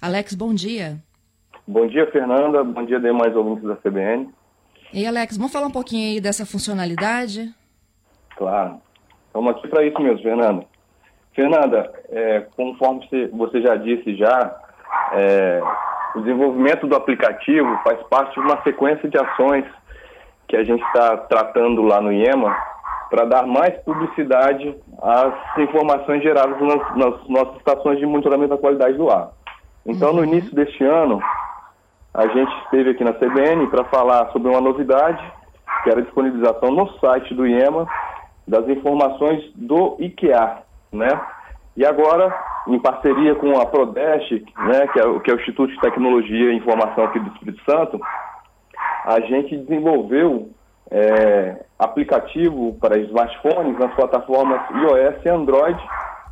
Alex, bom dia. Bom dia, Fernanda. Bom dia, demais ouvintes da CBN. E Alex, vamos falar um pouquinho aí dessa funcionalidade? Claro. Estamos aqui para isso mesmo, Fernanda. Fernanda, é, conforme você já disse já, é, o desenvolvimento do aplicativo faz parte de uma sequência de ações que a gente está tratando lá no IEMA para dar mais publicidade às informações geradas nas, nas, nossas estações de monitoramento da qualidade do ar. Então, no uhum. início deste ano, a gente esteve aqui na CBN para falar sobre uma novidade, que era a disponibilização no site do IEMA das informações do IKEA, né? E agora, em parceria com a Prodeste, né, que é, que é o Instituto de Tecnologia e Informação aqui do Espírito Santo, a gente desenvolveu é, aplicativo para smartphones nas plataformas iOS e Android,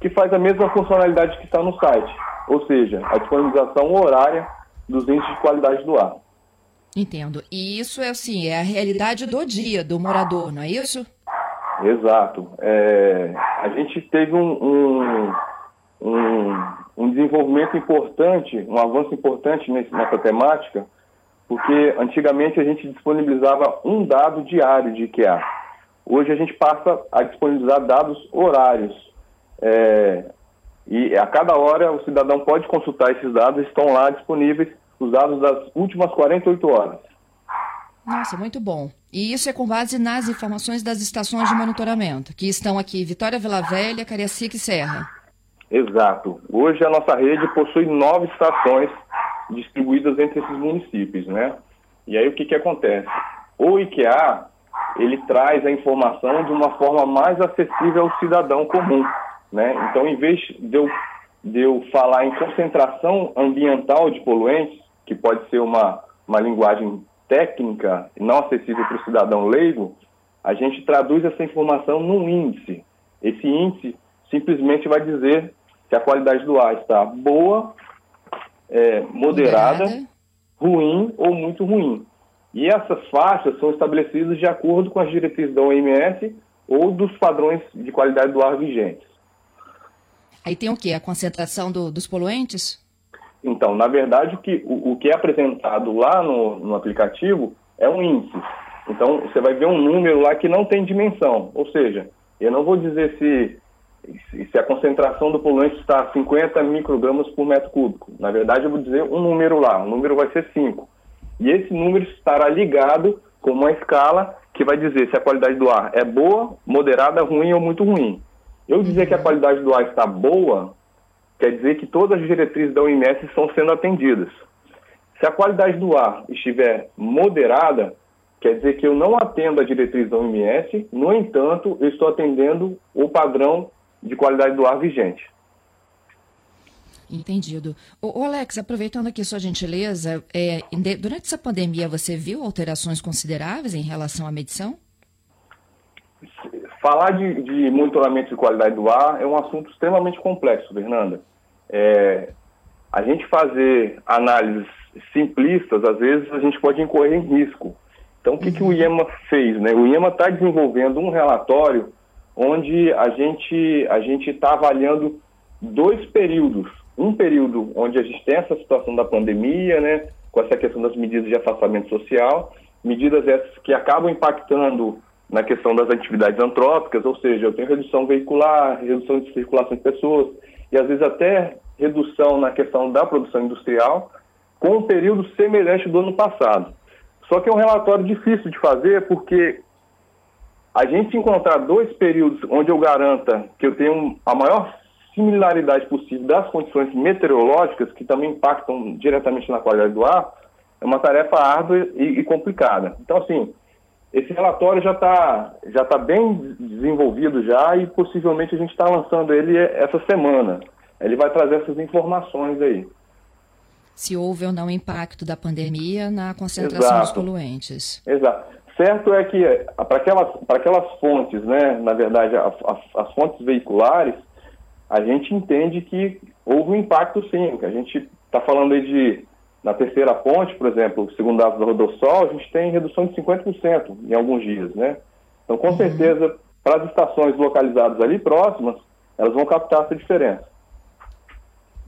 que faz a mesma funcionalidade que está no site, ou seja, a disponibilização horária dos índices de qualidade do ar. Entendo. E isso é assim, é a realidade do dia do morador, não é isso? Exato. É, a gente teve um, um, um, um, desenvolvimento importante, um avanço importante nessa temática, porque antigamente a gente disponibilizava um dado diário de IKEA. Hoje a gente passa a disponibilizar dados horários. É, e a cada hora o cidadão pode consultar esses dados, estão lá disponíveis os dados das últimas 48 horas. Nossa, muito bom. E isso é com base nas informações das estações de monitoramento, que estão aqui Vitória Vila Velha, Cariacica e Serra. Exato. Hoje a nossa rede possui nove estações distribuídas entre esses municípios, né? E aí o que, que acontece? O IKEA, ele traz a informação de uma forma mais acessível ao cidadão comum, né? Então, em vez de eu, de eu falar em concentração ambiental de poluentes, que pode ser uma, uma linguagem técnica não acessível para o cidadão leigo, a gente traduz essa informação num índice. Esse índice simplesmente vai dizer se a qualidade do ar está boa, é, moderada, moderada, ruim ou muito ruim. E essas faixas são estabelecidas de acordo com as diretrizes da OMS ou dos padrões de qualidade do ar vigentes. Aí tem o que? A concentração do, dos poluentes? Então, na verdade, o que, o, o que é apresentado lá no, no aplicativo é um índice. Então, você vai ver um número lá que não tem dimensão. Ou seja, eu não vou dizer se, se a concentração do poluente está a 50 microgramas por metro cúbico. Na verdade, eu vou dizer um número lá. O número vai ser 5. E esse número estará ligado com uma escala que vai dizer se a qualidade do ar é boa, moderada, ruim ou muito ruim. Eu dizer que a qualidade do ar está boa, quer dizer que todas as diretrizes da OMS estão sendo atendidas. Se a qualidade do ar estiver moderada, quer dizer que eu não atendo a diretriz da OMS, no entanto, eu estou atendendo o padrão de qualidade do ar vigente. Entendido. O, Alex, aproveitando aqui sua gentileza, é, durante essa pandemia você viu alterações consideráveis em relação à medição? Falar de, de, monitoramento de qualidade do ar é um assunto extremamente complexo, Fernanda. É, a gente fazer análises simplistas, às vezes a gente pode incorrer em risco. Então, o que, que o uhum. IEMA fez? Né? O IEMA está desenvolvendo um relatório onde a gente a gente está avaliando dois períodos. Um período onde a gente tem essa situação da pandemia, né, com essa questão das medidas de afastamento social, medidas essas que acabam impactando na questão das atividades antrópicas, ou seja, eu tenho redução veicular, redução de circulação de pessoas e às vezes até redução na questão da produção industrial, com um período semelhante do ano passado. Só que é um relatório difícil de fazer porque a gente encontrar dois períodos onde eu garanta que eu tenho a maior similaridade possível das condições meteorológicas, que também impactam diretamente na qualidade do ar, é uma tarefa árdua e, e complicada. Então, assim, esse relatório já está já tá bem desenvolvido já e possivelmente a gente está lançando ele essa semana. Ele vai trazer essas informações aí. Se houve ou não impacto da pandemia na concentração Exato. dos poluentes. Exato. Certo é que para aquelas, aquelas fontes, né, na verdade, as, as, as fontes veiculares, a gente entende que houve um impacto sim. A gente está falando aí de na terceira ponte, por exemplo, segundo dados da Rodossol, a gente tem redução de 50% em alguns dias, né? Então, com uhum. certeza, para as estações localizadas ali próximas, elas vão captar essa diferença.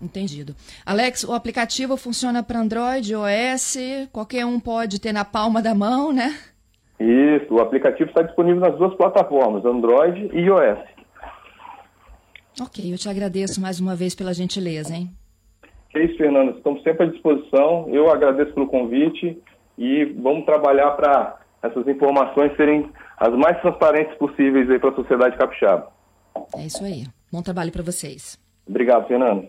Entendido. Alex, o aplicativo funciona para Android, iOS, qualquer um pode ter na palma da mão, né? Isso, o aplicativo está disponível nas duas plataformas, Android e iOS. Ok, eu te agradeço mais uma vez pela gentileza, hein? Que isso, Fernando, estamos sempre à disposição. Eu agradeço pelo convite e vamos trabalhar para essas informações serem as mais transparentes possíveis aí para a sociedade capixaba. É isso aí. Bom trabalho para vocês. Obrigado, Fernando.